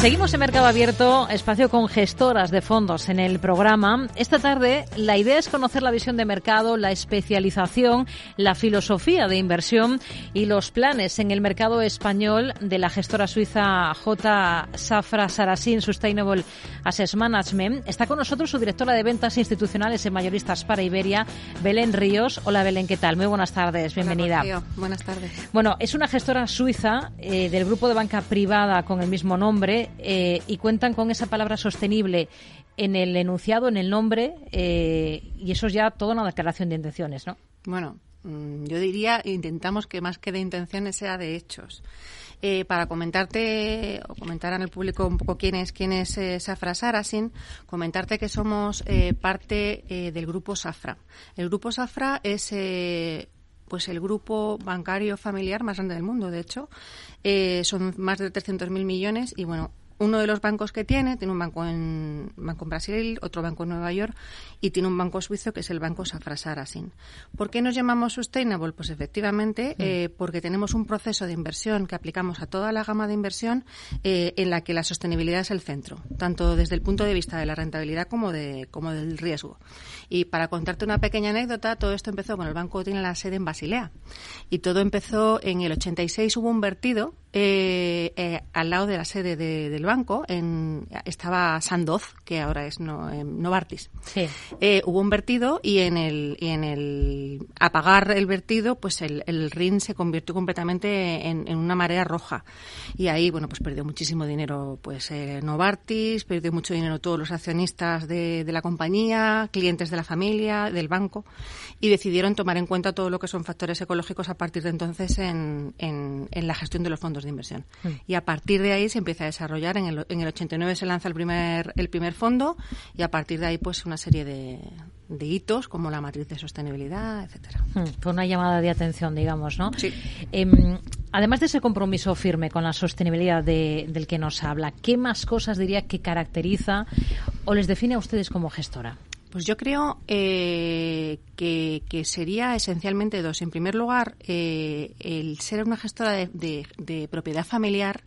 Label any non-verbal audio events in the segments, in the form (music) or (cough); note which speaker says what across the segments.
Speaker 1: Seguimos en Mercado Abierto, espacio con gestoras de fondos en el programa. Esta tarde la idea es conocer la visión de mercado, la especialización, la filosofía de inversión y los planes en el mercado español de la gestora suiza J. Safra Sarasin Sustainable Assets Management. Está con nosotros su directora de ventas institucionales en mayoristas para Iberia, Belén Ríos. Hola Belén, ¿qué tal? Muy buenas tardes, bienvenida.
Speaker 2: Hola, buenas tardes.
Speaker 1: Bueno, es una gestora suiza eh, del grupo de banca privada con el mismo nombre eh, y cuentan con esa palabra sostenible en el enunciado, en el nombre, eh, y eso es ya toda una declaración de intenciones, ¿no?
Speaker 2: Bueno, mm, yo diría, intentamos que más que de intenciones sea de hechos. Eh, para comentarte o comentar al público un poco quién es quién es Safra Sarasin, comentarte que somos parte del grupo Safra. El grupo Safra es pues el grupo bancario familiar más grande del mundo, de hecho. son más de 300.000 millones y, bueno, uno de los bancos que tiene, tiene un banco en, banco en Brasil, otro banco en Nueva York y tiene un banco suizo que es el Banco Safra Sarasin. ¿Por qué nos llamamos Sustainable? Pues efectivamente mm. eh, porque tenemos un proceso de inversión que aplicamos a toda la gama de inversión eh, en la que la sostenibilidad es el centro, tanto desde el punto de vista de la rentabilidad como, de, como del riesgo. Y para contarte una pequeña anécdota, todo esto empezó con el banco tiene la sede en Basilea y todo empezó en el 86 hubo un vertido eh, eh, al lado de la sede del banco en, estaba Sandoz, que ahora es no, eh, Novartis. Eh, hubo un vertido y en el y en el apagar el vertido, pues el, el RIN se convirtió completamente en, una marea roja. Y ahí, bueno, pues perdió muchísimo dinero, pues Novartis, perdió mucho dinero todos los accionistas de, de la compañía, clientes de la familia, del banco y decidieron tomar en cuenta todo lo que son factores ecológicos a partir de entonces en, en, en la gestión de los fondos de inversión. Mm. Y a partir de ahí se empieza a desarrollar. En el, en el 89 se lanza el primer, el primer fondo y a partir de ahí pues una serie de, de hitos como la matriz de sostenibilidad, etcétera.
Speaker 1: Mm, fue una llamada de atención, digamos, ¿no? Sí. Em, además de ese compromiso firme con la sostenibilidad del que nos habla, ¿qué más cosas diría que caracteriza o les define a ustedes como gestora?
Speaker 2: Pues yo creo eh, que, sería esencialmente dos. En primer lugar, eh, el ser una gestora de, propiedad familiar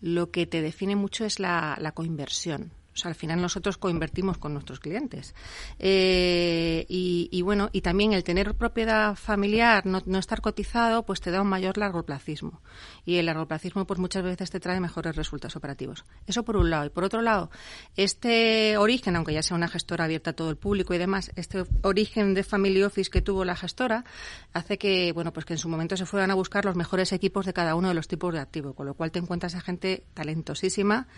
Speaker 2: lo que te define mucho es la, la coinversión. O sea, al final nosotros coinvertimos con nuestros clientes. Eh, y, bueno, y también el tener propiedad familiar, no, estar cotizado, pues te da un mayor largoplacismo. Y el largoplacismo, pues muchas veces te trae mejores resultados operativos. Eso por un lado. Y por otro lado, este origen, aunque ya sea una gestora abierta a todo el público y demás, este origen de family office que tuvo la gestora hace que, bueno, pues que en su momento se fueran a buscar los mejores equipos de cada uno de los tipos de activo, con lo cual te encuentras a gente talentosísima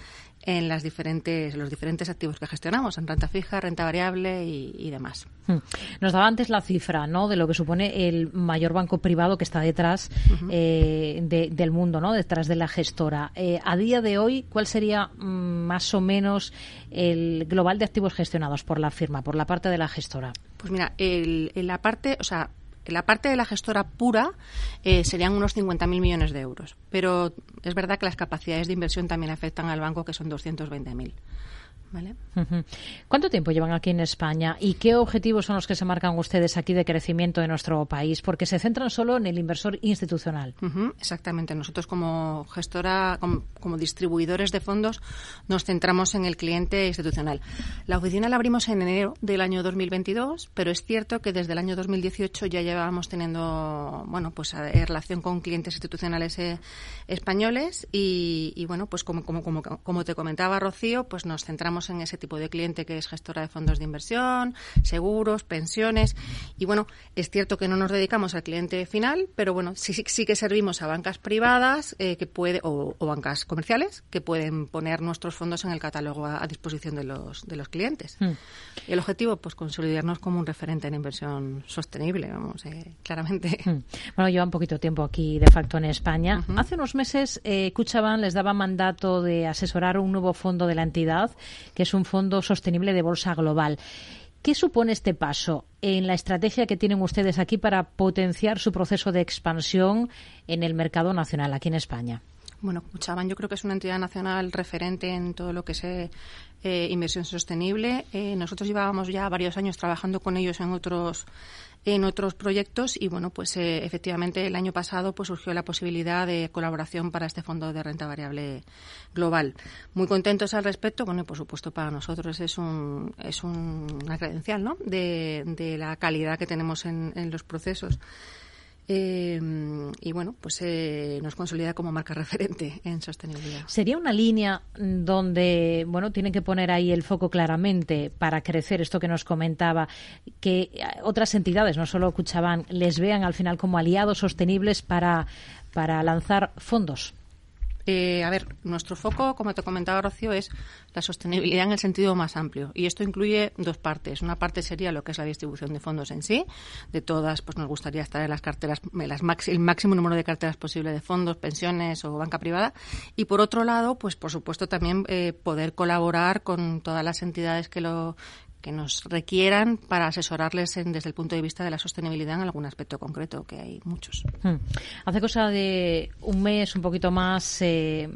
Speaker 2: en las diferentes, los diferentes activos que gestionamos, en renta fija, renta variable y, demás. Hmm.
Speaker 1: Nos daba antes la cifra ¿no? de lo que supone el mayor banco privado que está detrás eh, del mundo, ¿no? detrás de la gestora. Eh, a día de hoy, ¿cuál sería mm, más o menos el global de activos gestionados por la firma, por la parte de la gestora?
Speaker 2: Pues mira, el, en la parte, o sea, la parte de la gestora pura eh, serían unos 50.000 millones de euros, pero es verdad que las capacidades de inversión también afectan al banco, que son 220.000.
Speaker 1: ¿Cuánto tiempo llevan aquí en España y qué objetivos son los que se marcan ustedes aquí de crecimiento de nuestro país? Porque se centran solo en el inversor institucional.
Speaker 2: Exactamente. Nosotros como gestora, como, distribuidores de fondos, nos centramos en el cliente institucional. La oficina la abrimos en enero del año 2022, pero es cierto que desde el año 2018 ya llevábamos teniendo, bueno, pues eh, relación con clientes institucionales eh, españoles y, bueno, pues como, como, como, como te comentaba Rocío, pues nos centramos en ese tipo de cliente que es gestora de fondos de inversión, seguros, pensiones. Y bueno, es cierto que no nos dedicamos al cliente final, pero bueno, sí, sí, que servimos a bancas privadas eh, que puede, o, bancas comerciales que pueden poner nuestros fondos en el catálogo a, disposición de los, de los clientes. Hmm. Y el objetivo, pues consolidarnos como un referente en inversión sostenible, vamos, eh, claramente. Hmm.
Speaker 1: Bueno, lleva un poquito tiempo aquí de facto en España. Hace unos meses, eh, les daba mandato de asesorar un nuevo fondo de la entidad que es un fondo sostenible de bolsa global. ¿Qué supone este paso en la estrategia que tienen ustedes aquí para potenciar su proceso de expansión en el mercado nacional, aquí en España?
Speaker 2: Bueno, Cuchaban yo creo que es una entidad nacional referente en todo lo que es eh, eh, inversión sostenible. Eh, nosotros llevábamos ya varios años trabajando con ellos en otros en otros proyectos y bueno pues efectivamente el año pasado pues surgió la posibilidad de colaboración para este fondo de renta variable global muy contentos al respecto bueno por supuesto para nosotros es un es una credencial ¿no? de, de la calidad que tenemos en, en los procesos eh, y bueno, pues eh, nos consolida como marca (laughs) referente en sostenibilidad.
Speaker 1: ¿Sería una línea donde, bueno, tienen que poner ahí el foco claramente para crecer esto que nos comentaba, que otras entidades, no solo Cuchabán, les vean al final como aliados sostenibles para, para lanzar fondos?
Speaker 2: Eh, a ver, nuestro foco, como te comentaba Rocío, es la sostenibilidad en el sentido más amplio. Y esto incluye dos partes. Una parte sería lo que es la distribución de fondos en sí. De todas, pues nos gustaría estar en las carteras, las el máximo número de carteras posible de fondos, pensiones o banca privada. Y por otro lado, pues por supuesto también eh, poder colaborar con todas las entidades que lo que nos requieran para asesorarles desde el punto de vista de la sostenibilidad en algún aspecto concreto, que hay muchos. Hmm.
Speaker 1: Hace cosa de un mes, un poquito más, eh,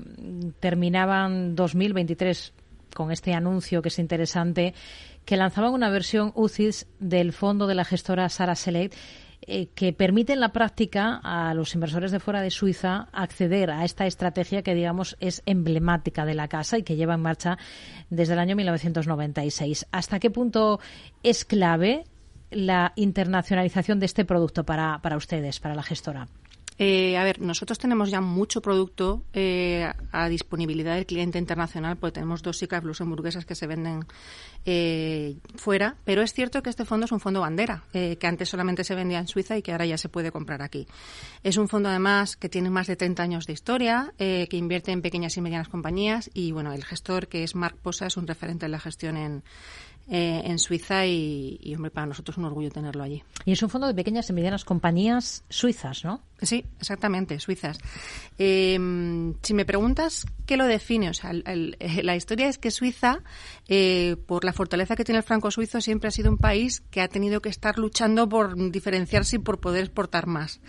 Speaker 1: terminaban 2023 con este anuncio que es interesante, que lanzaban una versión UCIS del fondo de la gestora Sara Select eh, que permite en la práctica a los inversores de fuera de Suiza acceder a esta estrategia que, digamos, es emblemática de la casa y que lleva en marcha desde el año 1996. ¿Hasta qué punto es clave la internacionalización de este producto para, para ustedes, para la gestora?
Speaker 2: Eh, a ver, nosotros tenemos ya mucho producto eh, a disponibilidad del cliente internacional, porque tenemos dos SICAs luxemburguesas que se venden eh, fuera, pero es cierto que este fondo es un fondo bandera, que antes solamente se vendía en Suiza y que ahora ya se puede comprar aquí. Es un fondo, además, que tiene más de 30 años de historia, que invierte en pequeñas y medianas compañías y, bueno, el gestor, que es Marc Posa, es un referente en la gestión en, eh, en Suiza y, y, hombre, para nosotros es un orgullo tenerlo allí.
Speaker 1: Y es un fondo de pequeñas y medianas compañías suizas, ¿no?
Speaker 2: Sí, exactamente, suizas. Em, si me preguntas qué lo define, o sea, la historia es que Suiza, eh, por la fortaleza que tiene el franco suizo, siempre ha sido un país que ha tenido que estar luchando por diferenciarse y por poder exportar más.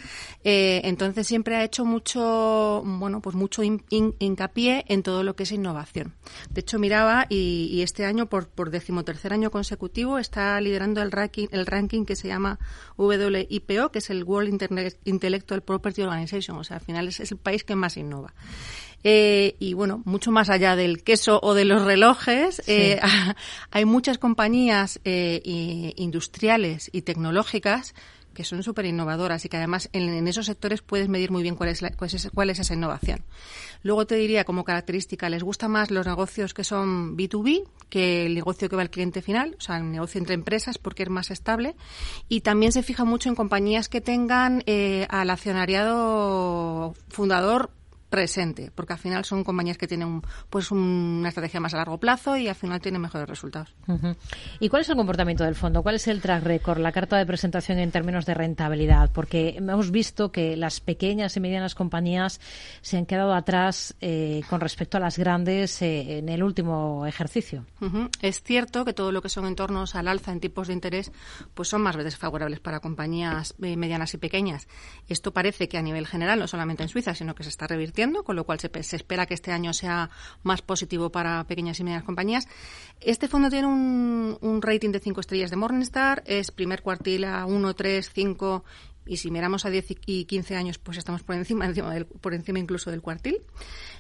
Speaker 2: Eh, entonces siempre ha hecho mucho, bueno, pues mucho hincapié en todo lo que es innovación. De hecho, miraba y, y este año, por, por decimotercer año consecutivo, está liderando el ranking, el ranking que se llama WIPO, que es el World Internet Intellectual Property Organization, o sea, al final es, el país que más innova. Eh, y bueno, mucho más allá del queso o de los relojes, eh, (laughs) hay muchas compañías eh, industriales y tecnológicas que son súper innovadoras y que además en, esos sectores puedes medir muy bien cuál es, cuál es, esa innovación. Luego te diría como característica, les gusta más los negocios que son B2B que el negocio que va al cliente final, o sea, el negocio entre empresas porque es más estable. Y también se fija mucho en compañías que tengan eh, al accionariado fundador presente, porque al final son compañías que tienen pues una estrategia más a largo plazo y al final tienen mejores resultados.
Speaker 1: ¿Y cuál es el comportamiento del fondo? ¿Cuál es el track record, la carta de presentación en términos de rentabilidad? Porque hemos visto que las pequeñas y medianas compañías se han quedado atrás eh, con respecto a las grandes eh, en el último ejercicio.
Speaker 2: Es cierto que todo lo que son entornos al alza en tipos de interés pues son más desfavorables para compañías eh, medianas y pequeñas. Esto parece que a nivel general, no solamente en Suiza, sino que se está revirtiendo con lo cual se, espera que este año sea más positivo para pequeñas y medianas compañías. Este fondo tiene un, rating de 5 estrellas de Morningstar, es primer cuartil a 1, 3, 5 y si miramos a 10 y 15 años, pues estamos por encima, (laughs) por encima incluso del cuartil.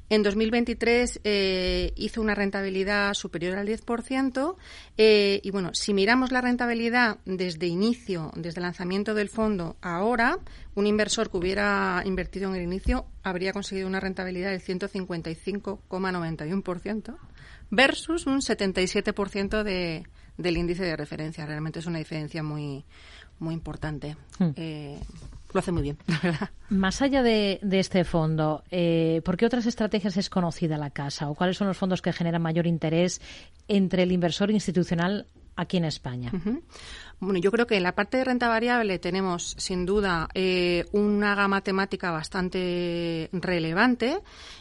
Speaker 2: En 2023 eh, hizo una rentabilidad superior al 10%. Eh, y bueno, si miramos la rentabilidad desde inicio, desde lanzamiento del fondo ahora, un inversor que hubiera invertido en el inicio habría conseguido una rentabilidad del 155,91% versus un 77% de, del índice de referencia. Realmente es una diferencia muy, muy importante. Hmm. Eh, lo hace muy bien, (laughs) la verdad.
Speaker 1: Más allá de, este fondo, eh, ¿por qué otras estrategias es conocida la casa? ¿O cuáles son los fondos que generan mayor interés entre el inversor institucional aquí en España.
Speaker 2: Bueno, yo creo que en la parte de renta variable tenemos sin duda eh, una gama temática bastante relevante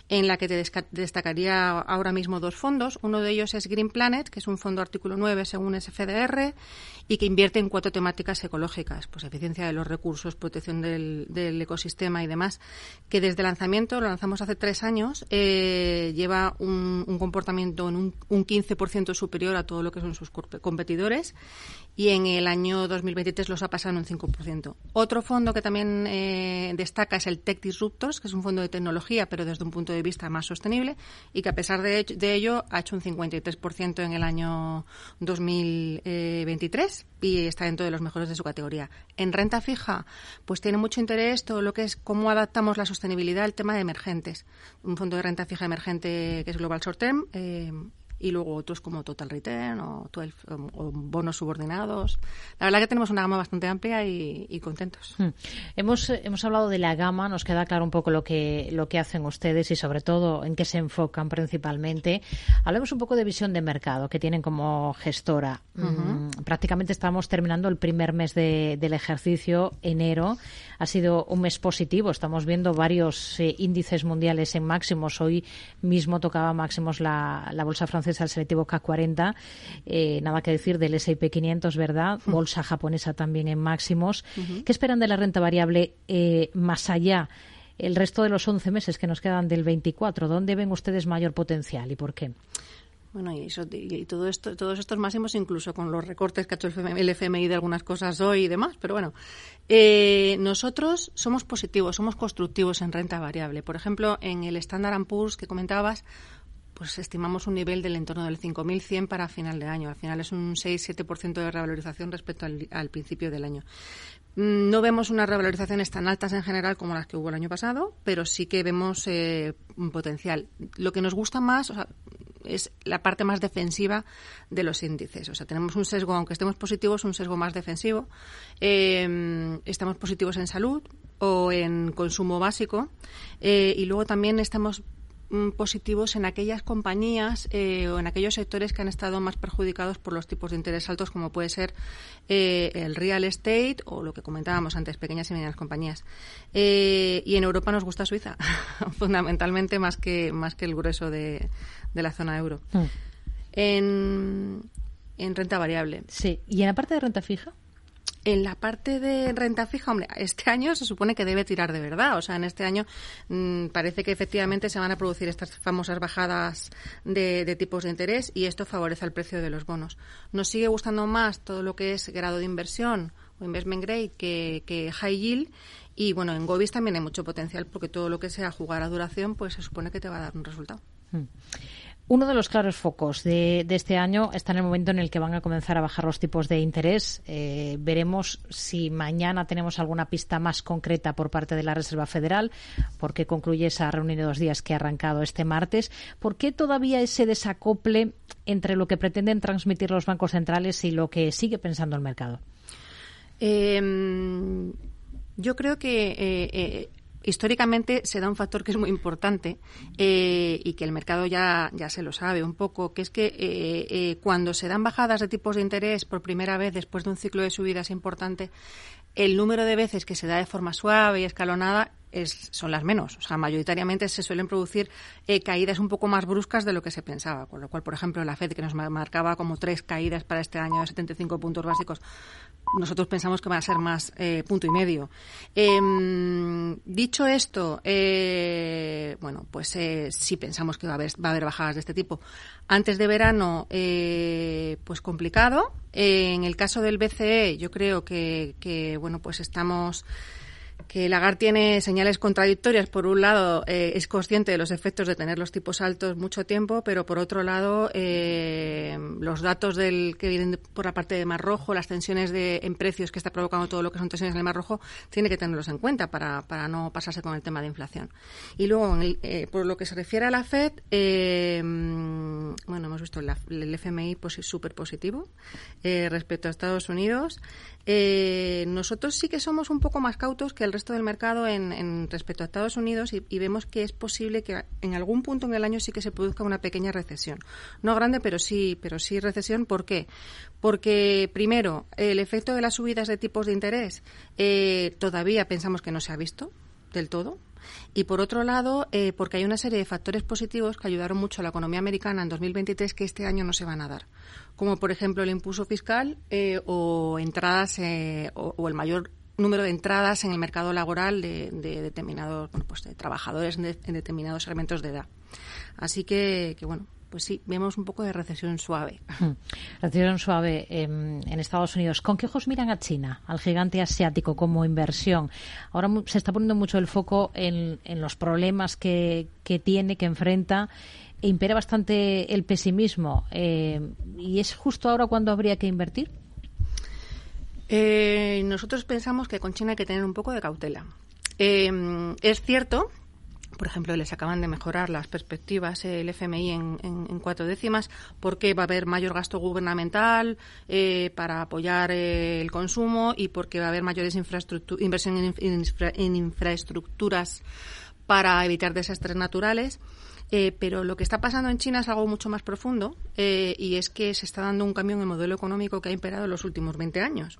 Speaker 2: en la que te destacaría ahora mismo dos fondos. Uno de ellos es Green Planet, que es un fondo artículo 9 según SFDR y que invierte en cuatro temáticas ecológicas, pues eficiencia de los recursos, protección del, ecosistema y demás, que desde lanzamiento, lo lanzamos hace tres años, eh, lleva un, comportamiento en un, un 15% superior a todo lo que son sus competidores y en el año 2023 los ha pasado en un 5%. Otro fondo que también eh, destaca es el Tech Disruptors, que es un fondo de tecnología, pero desde un punto de vista más sostenible, y que a pesar de, ello ha hecho un 53% en el año 2023 y está dentro de los mejores de su categoría. En renta fija, pues tiene mucho interés todo lo que es cómo adaptamos la sostenibilidad al tema de emergentes. Un fondo de renta fija emergente que es Global Short Term. Eh, y luego otros como Total Return o, bonos subordinados. La verdad que tenemos una gama bastante amplia y, contentos. Hmm.
Speaker 1: Hemos, hemos hablado de la gama, nos queda claro un poco lo que, lo que hacen ustedes y sobre todo en qué se enfocan principalmente. Hablemos un poco de visión de mercado que tienen como gestora. Mm, prácticamente estamos terminando el primer mes del ejercicio, enero. Ha sido un mes positivo. Estamos viendo varios eh, índices mundiales en máximos. Hoy mismo tocaba máximos la, la bolsa francesa al selectivo K40. Eh, nada que decir del S&P 500, ¿verdad? Bolsa japonesa también en máximos. ¿Qué esperan de la renta variable eh, más allá? El resto de los 11 meses que nos quedan del 24, ¿dónde ven ustedes mayor potencial y por qué?
Speaker 2: Bueno, y, eso, y todo esto, todos estos máximos, incluso con los recortes que ha hecho el FMI de algunas cosas hoy y demás, pero bueno, eh, nosotros somos positivos, somos constructivos en renta variable. Por ejemplo, en el Standard Poor's que comentabas, pues estimamos un nivel del entorno del 5.100 para final de año. Al final es un 6-7% de revalorización respecto al, principio del año. Mm, no vemos unas revalorizaciones tan altas en general como las que hubo el año pasado, pero sí que vemos eh, un potencial. Lo que nos gusta más es la parte más defensiva de los índices. O sea, tenemos un sesgo, aunque estemos positivos, un sesgo más defensivo. Eh, estamos positivos en salud o en consumo básico eh, y luego también estamos positivos en aquellas compañías eh, o en aquellos sectores que han estado más perjudicados por los tipos de interés altos, como puede ser eh, el real estate o lo que comentábamos antes, pequeñas y medianas compañías. Eh, y en Europa nos gusta Suiza, (laughs) fundamentalmente más que, más que el grueso de, de la zona euro. Mm. En, en renta variable.
Speaker 1: Sí. ¿Y en la parte de renta fija?
Speaker 2: En la parte de renta fija, hombre, este año se supone que debe tirar de verdad. O sea, en este año mm, parece que efectivamente se van a producir estas famosas bajadas de, tipos de interés y esto favorece el precio de los bonos. Nos sigue gustando más todo lo que es grado de inversión o investment grade que, high yield. Y bueno, en Govis también hay mucho potencial porque todo lo que sea jugar a duración, pues se supone que te va a dar un resultado. Hmm.
Speaker 1: Uno de los claros focos de, este año está en el momento en el que van a comenzar a bajar los tipos de interés. Eh, veremos si mañana tenemos alguna pista más concreta por parte de la Reserva Federal, porque concluye esa reunión de dos días que ha arrancado este martes. ¿Por qué todavía ese desacople entre lo que pretenden transmitir los bancos centrales y lo que sigue pensando el mercado?
Speaker 2: Em, yo creo que eh, eh, históricamente se da un factor que es muy importante eh, y que el mercado ya, ya se lo sabe un poco, que es que eh, eh, cuando se dan bajadas de tipos de interés por primera vez después de un ciclo de subidas importante, el número de veces que se da de forma suave y escalonada es, son las menos. O sea, mayoritariamente se suelen producir caídas un poco más bruscas de lo que se pensaba. Con lo cual, por ejemplo, la FED, que nos marcaba como tres caídas para este año de 75 puntos básicos, nosotros pensamos que va a ser más eh, punto y medio. Em, dicho esto, eh, bueno, pues eh, sí pensamos que va a, haber, va a haber bajadas de este tipo. Antes de verano, pues complicado. en el caso del BCE, yo creo que, que bueno, pues estamos que Lagarde tiene señales contradictorias. Por un lado, eh, es consciente de los efectos de tener los tipos altos mucho tiempo, pero por otro lado, eh, los datos del que vienen por la parte de Mar Rojo, las tensiones de, en precios que está provocando todo lo que son tensiones en el Mar Rojo, tiene que tenerlos en cuenta para, para no pasarse con el tema de inflación. Y luego, eh, por lo que se refiere a la FED, bueno, hemos visto el FMI pues, súper positivo eh, respecto a Estados Unidos. Eh, nosotros sí que somos un poco más cautos que el resto del mercado en, respecto a Estados Unidos y, vemos que es posible que en algún punto en el año sí que se produzca una pequeña recesión. No grande, pero sí, pero sí recesión. ¿Por qué? Porque, primero, el efecto de las subidas de tipos de interés eh, todavía pensamos que no se ha visto del todo. Y por otro lado, eh, porque hay una serie de factores positivos que ayudaron mucho a la economía americana en 2023 que este año no se van a dar, como por ejemplo el impulso fiscal eh, o entradas eh, o, el mayor número de entradas en el mercado laboral de, determinados pues de trabajadores en, determinados elementos de edad. Así que, que bueno, pues sí, vemos un poco de recesión suave. Hmm.
Speaker 1: Recesión suave en, Estados Unidos. ¿Con qué ojos miran a China, al gigante asiático, como inversión? Ahora se está poniendo mucho el foco en, los problemas que, tiene, que enfrenta. E impera bastante el pesimismo. Eh, ¿Y es justo ahora cuando habría que invertir?
Speaker 2: Eh, nosotros pensamos que con China hay que tener un poco de cautela. Eh, es cierto por ejemplo, les acaban de mejorar las perspectivas el FMI en, cuatro décimas porque va a haber mayor gasto gubernamental eh, para apoyar eh, el consumo y porque va a haber mayores inversión en infraestructuras para evitar desastres naturales. Eh, pero lo que está pasando en China es algo mucho más profundo eh, y es que se está dando un cambio en el modelo económico que ha imperado en los últimos 20 años.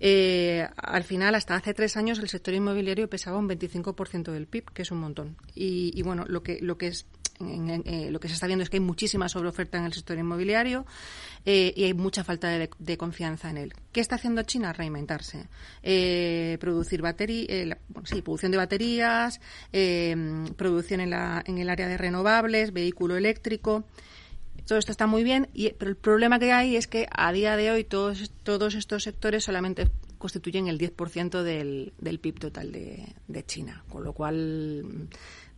Speaker 2: Eh, al final, hasta hace tres años, el sector inmobiliario pesaba un 25% del PIB, que es un montón. Y, y bueno, lo que, lo que es eh, lo que se está viendo es que hay muchísima sobreoferta en el sector inmobiliario eh, y hay mucha falta de, confianza en él. ¿Qué está haciendo China? Reinventarse. Eh, producir batería, sí, producción de baterías, producción en, la, en el área de renovables, vehículo eléctrico. Todo esto está muy bien, y, pero el problema que hay es que a día de hoy todos, estos sectores solamente constituyen el 10% del, del PIB total de China, con lo cual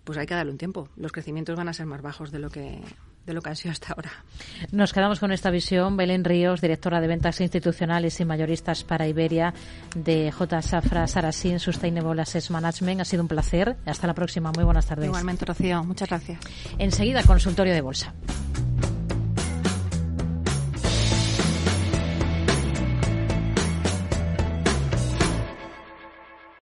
Speaker 2: pues hay que darle un tiempo. Los crecimientos van a ser más bajos de lo que de lo que han sido hasta ahora.
Speaker 1: Nos quedamos con esta visión. Belén Ríos, directora de ventas institucionales y mayoristas para Iberia de J. Safra Sarasin Sustainable Assets Management. Ha sido un placer. Hasta la próxima. Muy buenas tardes.
Speaker 2: Igualmente, Rocío. Muchas gracias.
Speaker 1: Enseguida, consultorio de bolsa.